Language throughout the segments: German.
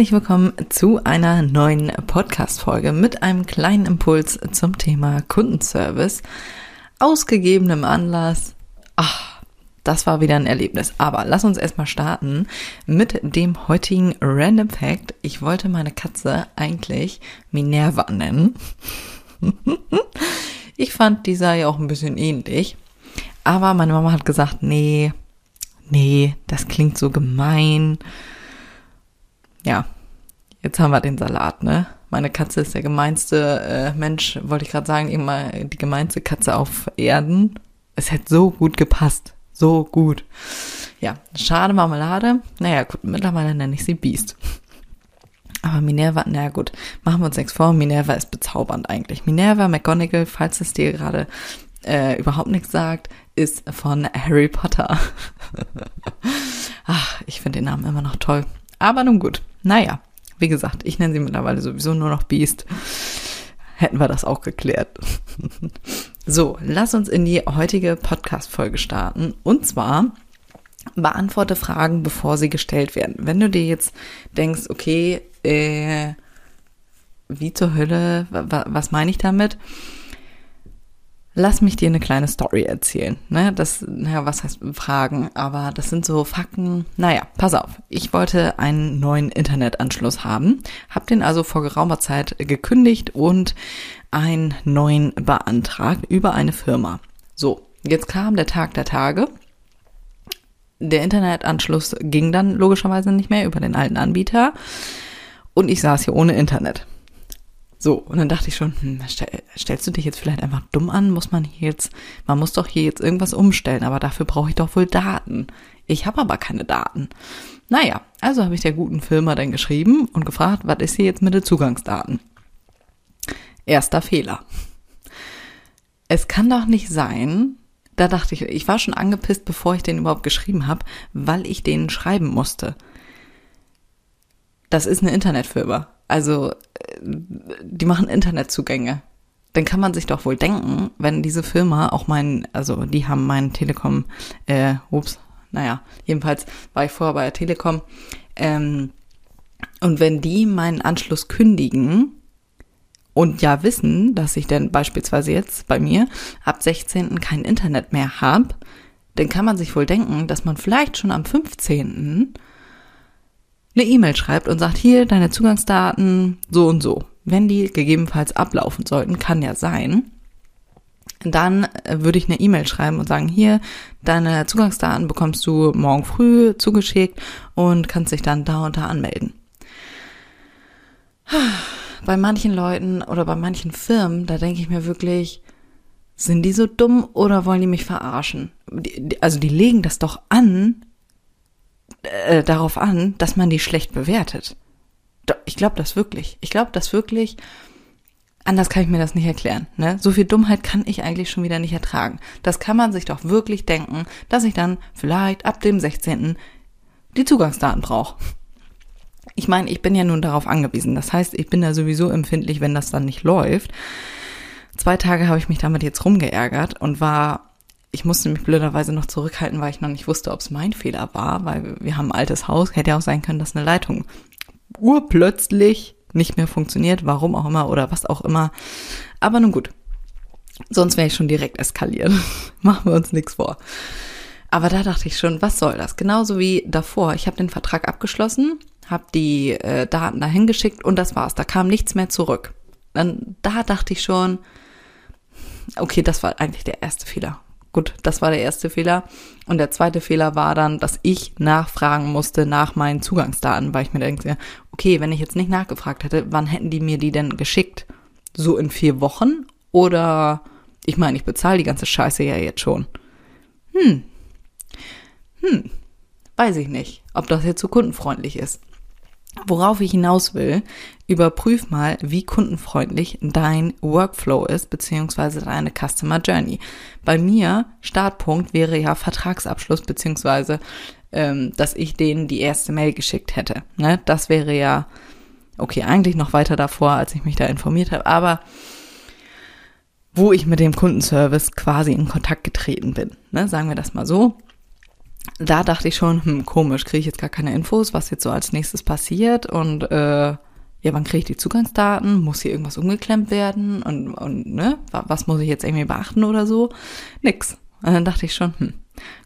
Herzlich willkommen zu einer neuen Podcast-Folge mit einem kleinen Impuls zum Thema Kundenservice. Ausgegebenem Anlass. Ach, das war wieder ein Erlebnis. Aber lass uns erstmal starten mit dem heutigen Random Fact. Ich wollte meine Katze eigentlich Minerva nennen. ich fand, die sah ja auch ein bisschen ähnlich. Aber meine Mama hat gesagt, nee, nee, das klingt so gemein ja, jetzt haben wir den Salat, ne? Meine Katze ist der gemeinste äh, Mensch, wollte ich gerade sagen, immer die gemeinste Katze auf Erden. Es hätte so gut gepasst. So gut. Ja, schade Marmelade. Naja, gut, mittlerweile nenne ich sie Beast. Aber Minerva, naja gut, machen wir uns nichts vor, Minerva ist bezaubernd eigentlich. Minerva McGonagall, falls es dir gerade äh, überhaupt nichts sagt, ist von Harry Potter. Ach, ich finde den Namen immer noch toll. Aber nun gut. Naja, wie gesagt, ich nenne sie mittlerweile sowieso nur noch Beast. Hätten wir das auch geklärt. so, lass uns in die heutige Podcast-Folge starten. Und zwar beantworte Fragen, bevor sie gestellt werden. Wenn du dir jetzt denkst, okay, äh, wie zur Hölle, was meine ich damit? Lass mich dir eine kleine Story erzählen. Ne? Das, naja, was heißt Fragen? Aber das sind so Fakten. Naja, pass auf. Ich wollte einen neuen Internetanschluss haben, habe den also vor geraumer Zeit gekündigt und einen neuen beantragt über eine Firma. So, jetzt kam der Tag der Tage. Der Internetanschluss ging dann logischerweise nicht mehr über den alten Anbieter und ich saß hier ohne Internet. So, und dann dachte ich schon, hm, stell, stellst du dich jetzt vielleicht einfach dumm an? Muss man hier jetzt, man muss doch hier jetzt irgendwas umstellen, aber dafür brauche ich doch wohl Daten. Ich habe aber keine Daten. Naja, also habe ich der guten Firma dann geschrieben und gefragt, was ist hier jetzt mit den Zugangsdaten? Erster Fehler. Es kann doch nicht sein, da dachte ich, ich war schon angepisst, bevor ich den überhaupt geschrieben habe, weil ich denen schreiben musste. Das ist eine Internetfirma. Also, die machen Internetzugänge. Dann kann man sich doch wohl denken, wenn diese Firma auch meinen, also die haben meinen Telekom, äh, ups, naja, jedenfalls war ich vorher bei der Telekom, ähm, und wenn die meinen Anschluss kündigen und ja wissen, dass ich denn beispielsweise jetzt bei mir ab 16. kein Internet mehr habe, dann kann man sich wohl denken, dass man vielleicht schon am 15 eine E-Mail schreibt und sagt, hier deine Zugangsdaten so und so. Wenn die gegebenenfalls ablaufen sollten, kann ja sein, dann äh, würde ich eine E-Mail schreiben und sagen, hier, deine Zugangsdaten bekommst du morgen früh zugeschickt und kannst dich dann da und da anmelden. Bei manchen Leuten oder bei manchen Firmen, da denke ich mir wirklich, sind die so dumm oder wollen die mich verarschen? Also die legen das doch an, äh, darauf an, dass man die schlecht bewertet. Ich glaube das wirklich. Ich glaube das wirklich. Anders kann ich mir das nicht erklären. Ne? So viel Dummheit kann ich eigentlich schon wieder nicht ertragen. Das kann man sich doch wirklich denken, dass ich dann vielleicht ab dem 16. die Zugangsdaten brauche. Ich meine, ich bin ja nun darauf angewiesen. Das heißt, ich bin da sowieso empfindlich, wenn das dann nicht läuft. Zwei Tage habe ich mich damit jetzt rumgeärgert und war ich musste mich blöderweise noch zurückhalten, weil ich noch nicht wusste, ob es mein Fehler war, weil wir haben ein altes Haus, hätte ja auch sein können, dass eine Leitung urplötzlich nicht mehr funktioniert, warum auch immer oder was auch immer. Aber nun gut. Sonst wäre ich schon direkt eskaliert. Machen wir uns nichts vor. Aber da dachte ich schon, was soll das? Genauso wie davor. Ich habe den Vertrag abgeschlossen, habe die äh, Daten dahin geschickt und das war's. Da kam nichts mehr zurück. Dann da dachte ich schon, okay, das war eigentlich der erste Fehler. Gut, das war der erste Fehler. Und der zweite Fehler war dann, dass ich nachfragen musste nach meinen Zugangsdaten, weil ich mir denke, okay, wenn ich jetzt nicht nachgefragt hätte, wann hätten die mir die denn geschickt? So in vier Wochen? Oder, ich meine, ich bezahle die ganze Scheiße ja jetzt schon. Hm. Hm. Weiß ich nicht, ob das jetzt so kundenfreundlich ist. Worauf ich hinaus will, überprüf mal, wie kundenfreundlich dein Workflow ist, beziehungsweise deine Customer Journey. Bei mir, Startpunkt wäre ja Vertragsabschluss, beziehungsweise, ähm, dass ich denen die erste Mail geschickt hätte. Ne? Das wäre ja, okay, eigentlich noch weiter davor, als ich mich da informiert habe, aber wo ich mit dem Kundenservice quasi in Kontakt getreten bin. Ne? Sagen wir das mal so da dachte ich schon, hm, komisch, kriege ich jetzt gar keine Infos, was jetzt so als nächstes passiert und äh, ja, wann kriege ich die Zugangsdaten? Muss hier irgendwas umgeklemmt werden? Und, und ne, was muss ich jetzt irgendwie beachten oder so? Nix. Und dann dachte ich schon, hm,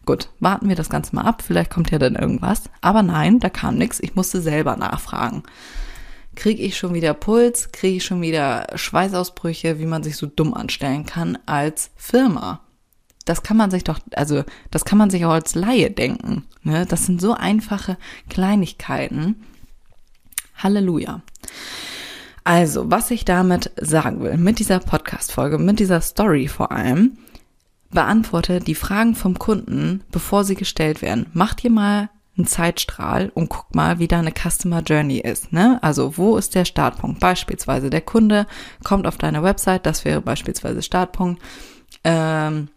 gut, warten wir das Ganze mal ab, vielleicht kommt ja dann irgendwas. Aber nein, da kam nix, ich musste selber nachfragen. Kriege ich schon wieder Puls, kriege ich schon wieder Schweißausbrüche, wie man sich so dumm anstellen kann als Firma das kann man sich doch, also das kann man sich auch als Laie denken. Ne? Das sind so einfache Kleinigkeiten. Halleluja. Also, was ich damit sagen will, mit dieser Podcast-Folge, mit dieser Story vor allem, beantworte die Fragen vom Kunden, bevor sie gestellt werden. Mach dir mal einen Zeitstrahl und guck mal, wie deine Customer Journey ist. Ne? Also wo ist der Startpunkt? Beispielsweise der Kunde kommt auf deine Website, das wäre beispielsweise Startpunkt. Ähm,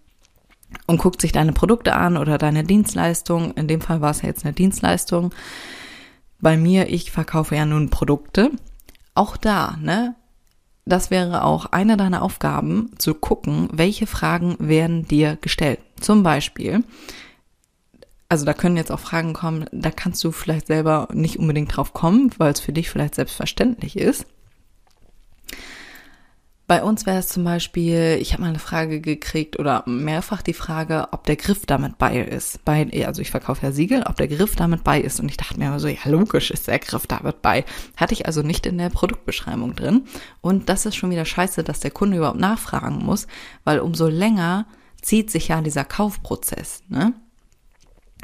und guckt sich deine Produkte an oder deine Dienstleistung. In dem Fall war es ja jetzt eine Dienstleistung. Bei mir, ich verkaufe ja nun Produkte. Auch da, ne? Das wäre auch eine deiner Aufgaben, zu gucken, welche Fragen werden dir gestellt. Zum Beispiel, also da können jetzt auch Fragen kommen, da kannst du vielleicht selber nicht unbedingt drauf kommen, weil es für dich vielleicht selbstverständlich ist. Bei uns wäre es zum Beispiel, ich habe mal eine Frage gekriegt oder mehrfach die Frage, ob der Griff damit bei ist. Bei, also ich verkaufe ja Siegel, ob der Griff damit bei ist. Und ich dachte mir immer so, ja logisch ist der Griff damit bei. Hatte ich also nicht in der Produktbeschreibung drin. Und das ist schon wieder scheiße, dass der Kunde überhaupt nachfragen muss, weil umso länger zieht sich ja dieser Kaufprozess. Ne?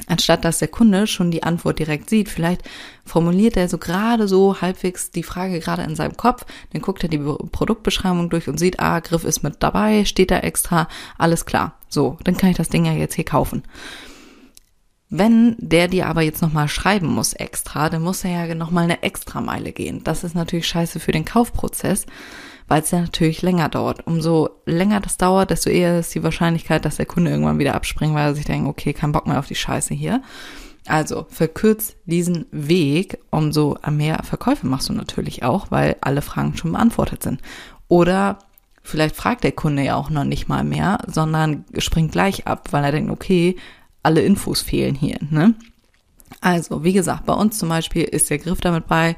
Anstatt dass der Kunde schon die Antwort direkt sieht. Vielleicht formuliert er so gerade so halbwegs die Frage gerade in seinem Kopf, dann guckt er die Produktbeschreibung durch und sieht, ah, Griff ist mit dabei, steht da extra, alles klar. So, dann kann ich das Ding ja jetzt hier kaufen. Wenn der dir aber jetzt nochmal schreiben muss extra, dann muss er ja nochmal eine extra Meile gehen. Das ist natürlich scheiße für den Kaufprozess weil es ja natürlich länger dauert. Umso länger das dauert, desto eher ist die Wahrscheinlichkeit, dass der Kunde irgendwann wieder abspringt, weil er sich denkt, okay, kein Bock mehr auf die Scheiße hier. Also verkürzt diesen Weg, umso mehr Verkäufe machst du natürlich auch, weil alle Fragen schon beantwortet sind. Oder vielleicht fragt der Kunde ja auch noch nicht mal mehr, sondern springt gleich ab, weil er denkt, okay, alle Infos fehlen hier. Ne? Also, wie gesagt, bei uns zum Beispiel ist der Griff damit bei,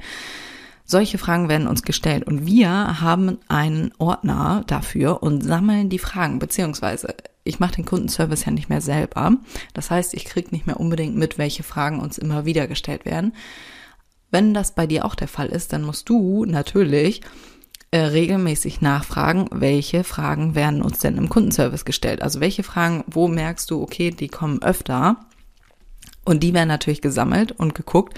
solche Fragen werden uns gestellt und wir haben einen Ordner dafür und sammeln die Fragen, beziehungsweise ich mache den Kundenservice ja nicht mehr selber. Das heißt, ich kriege nicht mehr unbedingt mit, welche Fragen uns immer wieder gestellt werden. Wenn das bei dir auch der Fall ist, dann musst du natürlich äh, regelmäßig nachfragen, welche Fragen werden uns denn im Kundenservice gestellt. Also welche Fragen, wo merkst du, okay, die kommen öfter. Und die werden natürlich gesammelt und geguckt,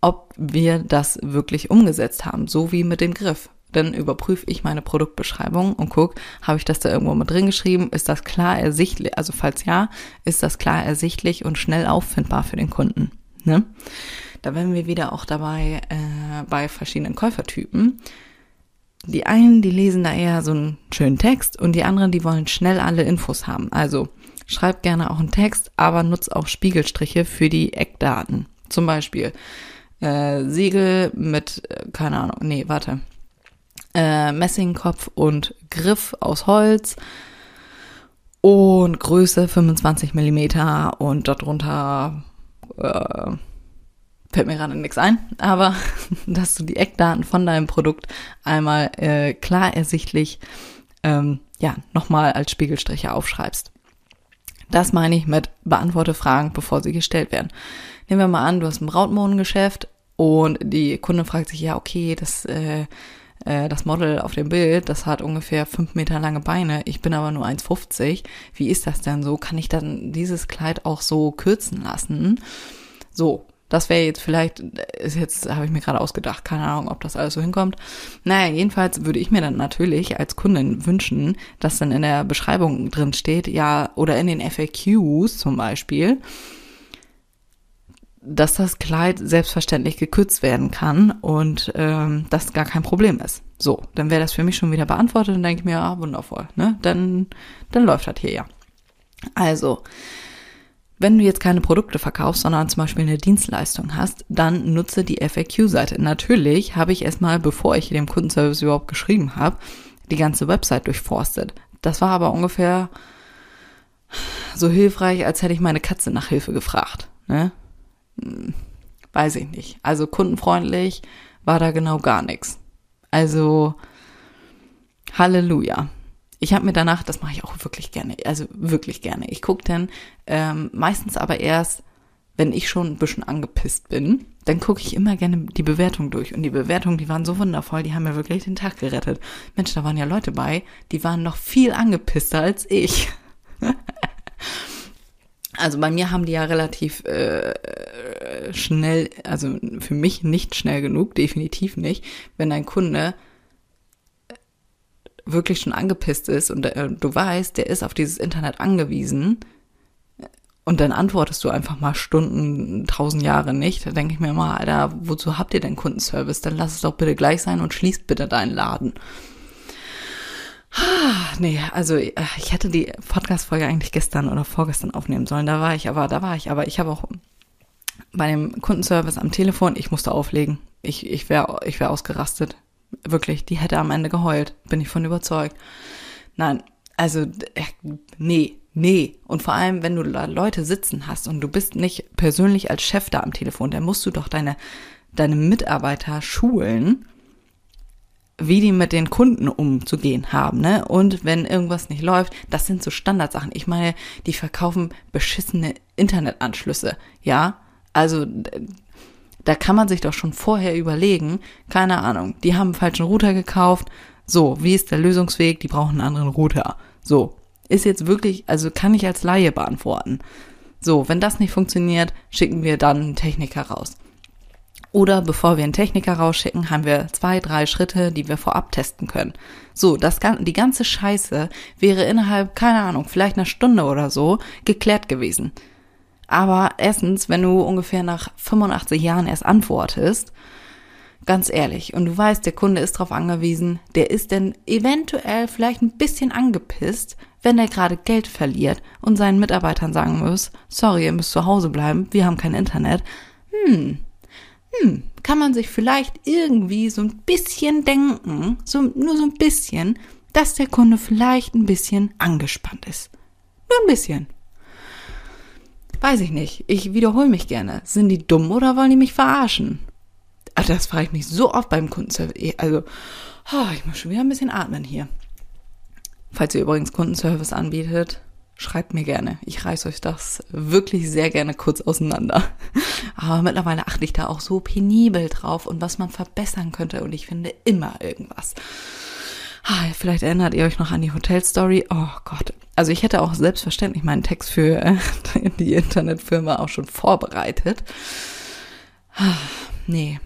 ob wir das wirklich umgesetzt haben, so wie mit dem Griff. Dann überprüfe ich meine Produktbeschreibung und gucke, habe ich das da irgendwo mit drin geschrieben? Ist das klar ersichtlich? Also falls ja, ist das klar ersichtlich und schnell auffindbar für den Kunden. Ne? Da wären wir wieder auch dabei äh, bei verschiedenen Käufertypen. Die einen, die lesen da eher so einen schönen Text und die anderen, die wollen schnell alle Infos haben. Also schreib gerne auch einen Text, aber nutz auch Spiegelstriche für die Eckdaten. Zum Beispiel, äh, Segel mit, äh, keine Ahnung, nee, warte, äh, Messingkopf und Griff aus Holz und Größe 25 Millimeter und darunter äh, fällt mir gerade nichts ein, aber dass du die Eckdaten von deinem Produkt einmal äh, klar ersichtlich ähm, ja nochmal als Spiegelstriche aufschreibst. Das meine ich mit beantworte Fragen, bevor sie gestellt werden. Nehmen wir mal an, du hast ein Brautmodengeschäft und die Kunde fragt sich, ja, okay, das, äh, äh, das Model auf dem Bild, das hat ungefähr fünf Meter lange Beine, ich bin aber nur 1,50. Wie ist das denn so? Kann ich dann dieses Kleid auch so kürzen lassen? So, das wäre jetzt vielleicht, ist jetzt, habe ich mir gerade ausgedacht, keine Ahnung, ob das alles so hinkommt. Naja, jedenfalls würde ich mir dann natürlich als Kundin wünschen, dass dann in der Beschreibung drin steht, ja, oder in den FAQs zum Beispiel, dass das Kleid selbstverständlich gekürzt werden kann und ähm, das gar kein Problem ist. So, dann wäre das für mich schon wieder beantwortet und denke ich mir, ah, wundervoll, ne? Dann, dann läuft das hier ja. Also, wenn du jetzt keine Produkte verkaufst, sondern zum Beispiel eine Dienstleistung hast, dann nutze die FAQ-Seite. Natürlich habe ich erstmal, bevor ich dem Kundenservice überhaupt geschrieben habe, die ganze Website durchforstet. Das war aber ungefähr so hilfreich, als hätte ich meine Katze nach Hilfe gefragt. Ne? Hm, weiß ich nicht. Also kundenfreundlich war da genau gar nichts. Also Halleluja. Ich habe mir danach, das mache ich auch wirklich gerne, also wirklich gerne. Ich gucke dann ähm, meistens aber erst, wenn ich schon ein bisschen angepisst bin, dann gucke ich immer gerne die Bewertung durch. Und die Bewertungen, die waren so wundervoll, die haben mir wirklich den Tag gerettet. Mensch, da waren ja Leute bei, die waren noch viel angepisster als ich. Also bei mir haben die ja relativ äh, schnell, also für mich nicht schnell genug, definitiv nicht, wenn ein Kunde wirklich schon angepisst ist und äh, du weißt, der ist auf dieses Internet angewiesen und dann antwortest du einfach mal Stunden, tausend Jahre nicht, da denke ich mir immer, Alter, wozu habt ihr denn Kundenservice? Dann lass es doch bitte gleich sein und schließt bitte deinen Laden. Nee, also äh, ich hätte die Podcast-Folge eigentlich gestern oder vorgestern aufnehmen sollen. Da war ich aber, da war ich aber. Ich habe auch bei dem Kundenservice am Telefon, ich musste auflegen. Ich, ich wäre ich wär ausgerastet. Wirklich, die hätte am Ende geheult, bin ich von überzeugt. Nein, also, äh, nee, nee. Und vor allem, wenn du da Leute sitzen hast und du bist nicht persönlich als Chef da am Telefon, dann musst du doch deine, deine Mitarbeiter schulen, wie die mit den Kunden umzugehen haben, ne? Und wenn irgendwas nicht läuft, das sind so Standardsachen. Ich meine, die verkaufen beschissene Internetanschlüsse, ja? Also da kann man sich doch schon vorher überlegen, keine Ahnung, die haben einen falschen Router gekauft, so, wie ist der Lösungsweg? Die brauchen einen anderen Router. So, ist jetzt wirklich, also kann ich als Laie beantworten. So, wenn das nicht funktioniert, schicken wir dann einen Techniker raus. Oder bevor wir einen Techniker rausschicken, haben wir zwei, drei Schritte, die wir vorab testen können. So, das, die ganze Scheiße wäre innerhalb, keine Ahnung, vielleicht einer Stunde oder so geklärt gewesen. Aber erstens, wenn du ungefähr nach 85 Jahren erst antwortest, ganz ehrlich, und du weißt, der Kunde ist darauf angewiesen, der ist denn eventuell vielleicht ein bisschen angepisst, wenn er gerade Geld verliert und seinen Mitarbeitern sagen muss, sorry, ihr müsst zu Hause bleiben, wir haben kein Internet. Hm, hm, kann man sich vielleicht irgendwie so ein bisschen denken, so, nur so ein bisschen, dass der Kunde vielleicht ein bisschen angespannt ist. Nur ein bisschen. Weiß ich nicht. Ich wiederhole mich gerne. Sind die dumm oder wollen die mich verarschen? Das frage ich mich so oft beim Kundenservice. Eh, also, oh, ich muss schon wieder ein bisschen atmen hier. Falls ihr übrigens Kundenservice anbietet, schreibt mir gerne. Ich reiß euch das wirklich sehr gerne kurz auseinander. Aber mittlerweile achte ich da auch so penibel drauf und was man verbessern könnte. Und ich finde immer irgendwas. Vielleicht erinnert ihr euch noch an die Hotelstory. Oh Gott. Also ich hätte auch selbstverständlich meinen Text für äh, die Internetfirma auch schon vorbereitet. Nee.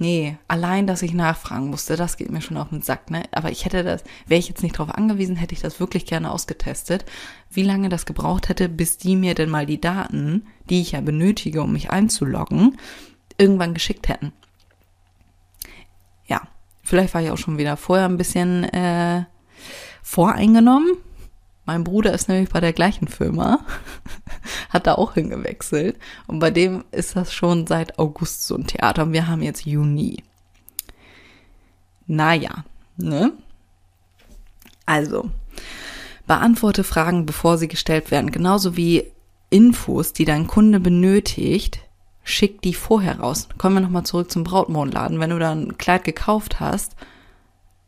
Nee, allein, dass ich nachfragen musste, das geht mir schon auf den Sack, ne? Aber ich hätte das, wäre ich jetzt nicht drauf angewiesen, hätte ich das wirklich gerne ausgetestet, wie lange das gebraucht hätte, bis die mir denn mal die Daten, die ich ja benötige, um mich einzuloggen, irgendwann geschickt hätten. Ja, Vielleicht war ich auch schon wieder vorher ein bisschen äh, voreingenommen. Mein Bruder ist nämlich bei der gleichen Firma, hat da auch hingewechselt. Und bei dem ist das schon seit August so ein Theater und wir haben jetzt Juni. Naja, ne? Also, beantworte Fragen, bevor sie gestellt werden. Genauso wie Infos, die dein Kunde benötigt, schick die vorher raus. Kommen wir nochmal zurück zum Brautmodenladen. Wenn du da ein Kleid gekauft hast,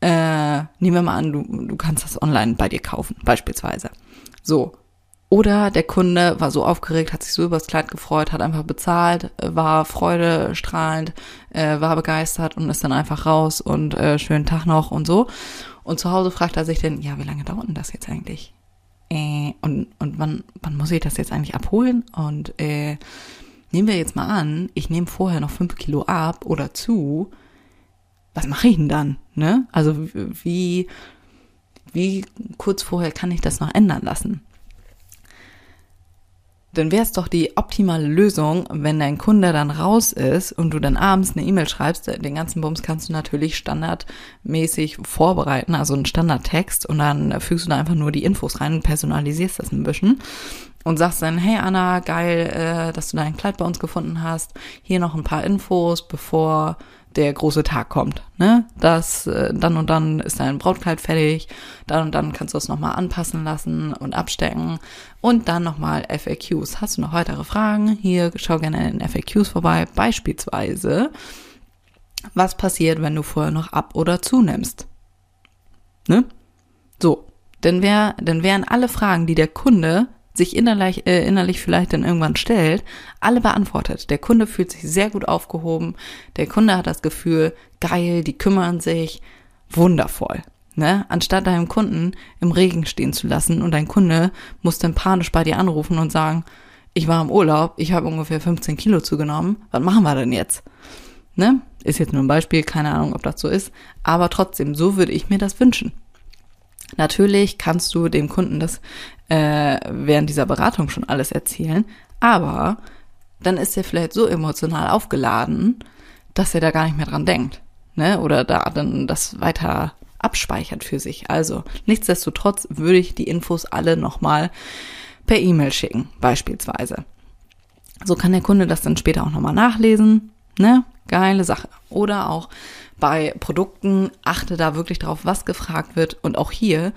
äh, nehmen wir mal an, du, du kannst das online bei dir kaufen, beispielsweise. So. Oder der Kunde war so aufgeregt, hat sich so über das Kleid gefreut, hat einfach bezahlt, war freudestrahlend, äh, war begeistert und ist dann einfach raus und äh, schönen Tag noch und so. Und zu Hause fragt er sich dann, ja, wie lange dauert denn das jetzt eigentlich? Äh, und und wann, wann muss ich das jetzt eigentlich abholen? Und äh, nehmen wir jetzt mal an, ich nehme vorher noch fünf Kilo ab oder zu, was mache ich denn dann? Ne? Also wie, wie kurz vorher kann ich das noch ändern lassen? dann wäre es doch die optimale Lösung, wenn dein Kunde dann raus ist und du dann abends eine E-Mail schreibst. Den ganzen Bums kannst du natürlich standardmäßig vorbereiten, also einen Standardtext und dann fügst du da einfach nur die Infos rein und personalisierst das ein bisschen und sagst dann, hey Anna, geil, äh, dass du dein Kleid bei uns gefunden hast. Hier noch ein paar Infos, bevor der große Tag kommt. Ne? Das, äh, dann und dann ist dein Brautkleid fertig, dann und dann kannst du es nochmal anpassen lassen und abstecken und dann nochmal FAQs. Hast du noch weitere Fragen? Hier schau gerne in den FAQs vorbei. Beispielsweise, was passiert, wenn du vorher noch ab oder zunimmst? Ne? So, denn, wär, denn wären alle Fragen, die der Kunde sich innerlich, äh, innerlich vielleicht dann irgendwann stellt, alle beantwortet. Der Kunde fühlt sich sehr gut aufgehoben. Der Kunde hat das Gefühl, geil, die kümmern sich, wundervoll. Ne? Anstatt deinem Kunden im Regen stehen zu lassen und dein Kunde muss dann panisch bei dir anrufen und sagen, ich war im Urlaub, ich habe ungefähr 15 Kilo zugenommen, was machen wir denn jetzt? Ne? Ist jetzt nur ein Beispiel, keine Ahnung, ob das so ist, aber trotzdem, so würde ich mir das wünschen. Natürlich kannst du dem Kunden das äh, während dieser Beratung schon alles erzählen, aber dann ist er vielleicht so emotional aufgeladen, dass er da gar nicht mehr dran denkt, ne? Oder da dann das weiter abspeichert für sich. Also nichtsdestotrotz würde ich die Infos alle nochmal per E-Mail schicken, beispielsweise. So kann der Kunde das dann später auch nochmal nachlesen. Ne? Geile Sache. Oder auch bei Produkten achte da wirklich drauf, was gefragt wird. Und auch hier,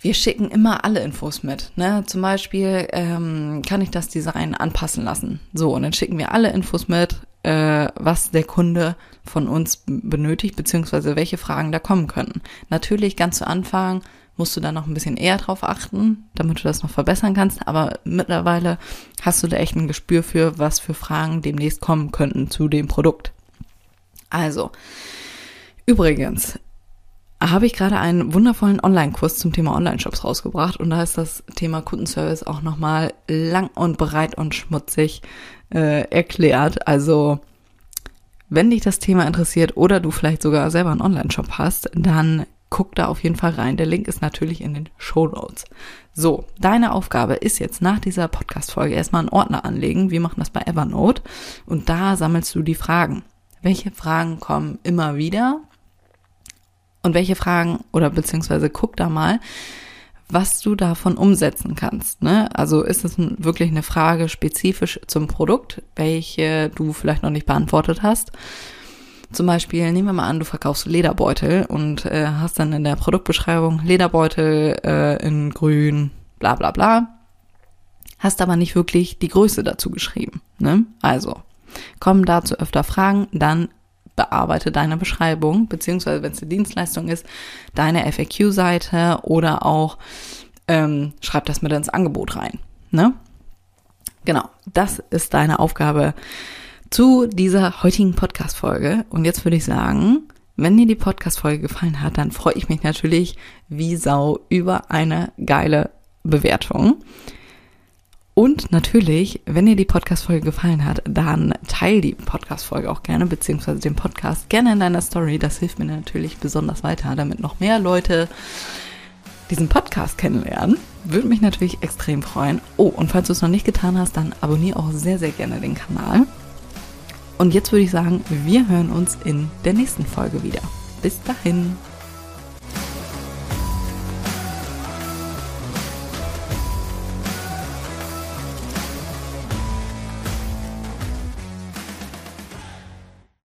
wir schicken immer alle Infos mit. Ne? Zum Beispiel ähm, kann ich das Design anpassen lassen. So, und dann schicken wir alle Infos mit, äh, was der Kunde von uns benötigt, beziehungsweise welche Fragen da kommen könnten. Natürlich ganz zu Anfang musst du da noch ein bisschen eher drauf achten, damit du das noch verbessern kannst. Aber mittlerweile hast du da echt ein Gespür für, was für Fragen demnächst kommen könnten zu dem Produkt. Also, übrigens, habe ich gerade einen wundervollen Online-Kurs zum Thema Online-Shops rausgebracht und da ist das Thema Kundenservice auch nochmal lang und breit und schmutzig äh, erklärt. Also wenn dich das Thema interessiert oder du vielleicht sogar selber einen Online-Shop hast, dann guck da auf jeden Fall rein. Der Link ist natürlich in den Show Notes. So, deine Aufgabe ist jetzt nach dieser Podcast-Folge erstmal einen Ordner anlegen. Wir machen das bei Evernote und da sammelst du die Fragen welche Fragen kommen immer wieder und welche Fragen oder beziehungsweise guck da mal, was du davon umsetzen kannst. Ne? Also ist es wirklich eine Frage spezifisch zum Produkt, welche du vielleicht noch nicht beantwortet hast. Zum Beispiel, nehmen wir mal an, du verkaufst Lederbeutel und äh, hast dann in der Produktbeschreibung Lederbeutel äh, in grün, bla bla bla, hast aber nicht wirklich die Größe dazu geschrieben. Ne? Also, Kommen dazu öfter Fragen, dann bearbeite deine Beschreibung, beziehungsweise wenn es eine Dienstleistung ist, deine FAQ-Seite oder auch ähm, schreib das mit ins Angebot rein. Ne? Genau, das ist deine Aufgabe zu dieser heutigen Podcast-Folge. Und jetzt würde ich sagen, wenn dir die Podcast-Folge gefallen hat, dann freue ich mich natürlich wie Sau über eine geile Bewertung. Und natürlich, wenn dir die Podcast-Folge gefallen hat, dann teil die Podcast-Folge auch gerne, beziehungsweise den Podcast gerne in deiner Story. Das hilft mir natürlich besonders weiter, damit noch mehr Leute diesen Podcast kennenlernen. Würde mich natürlich extrem freuen. Oh, und falls du es noch nicht getan hast, dann abonniere auch sehr, sehr gerne den Kanal. Und jetzt würde ich sagen, wir hören uns in der nächsten Folge wieder. Bis dahin.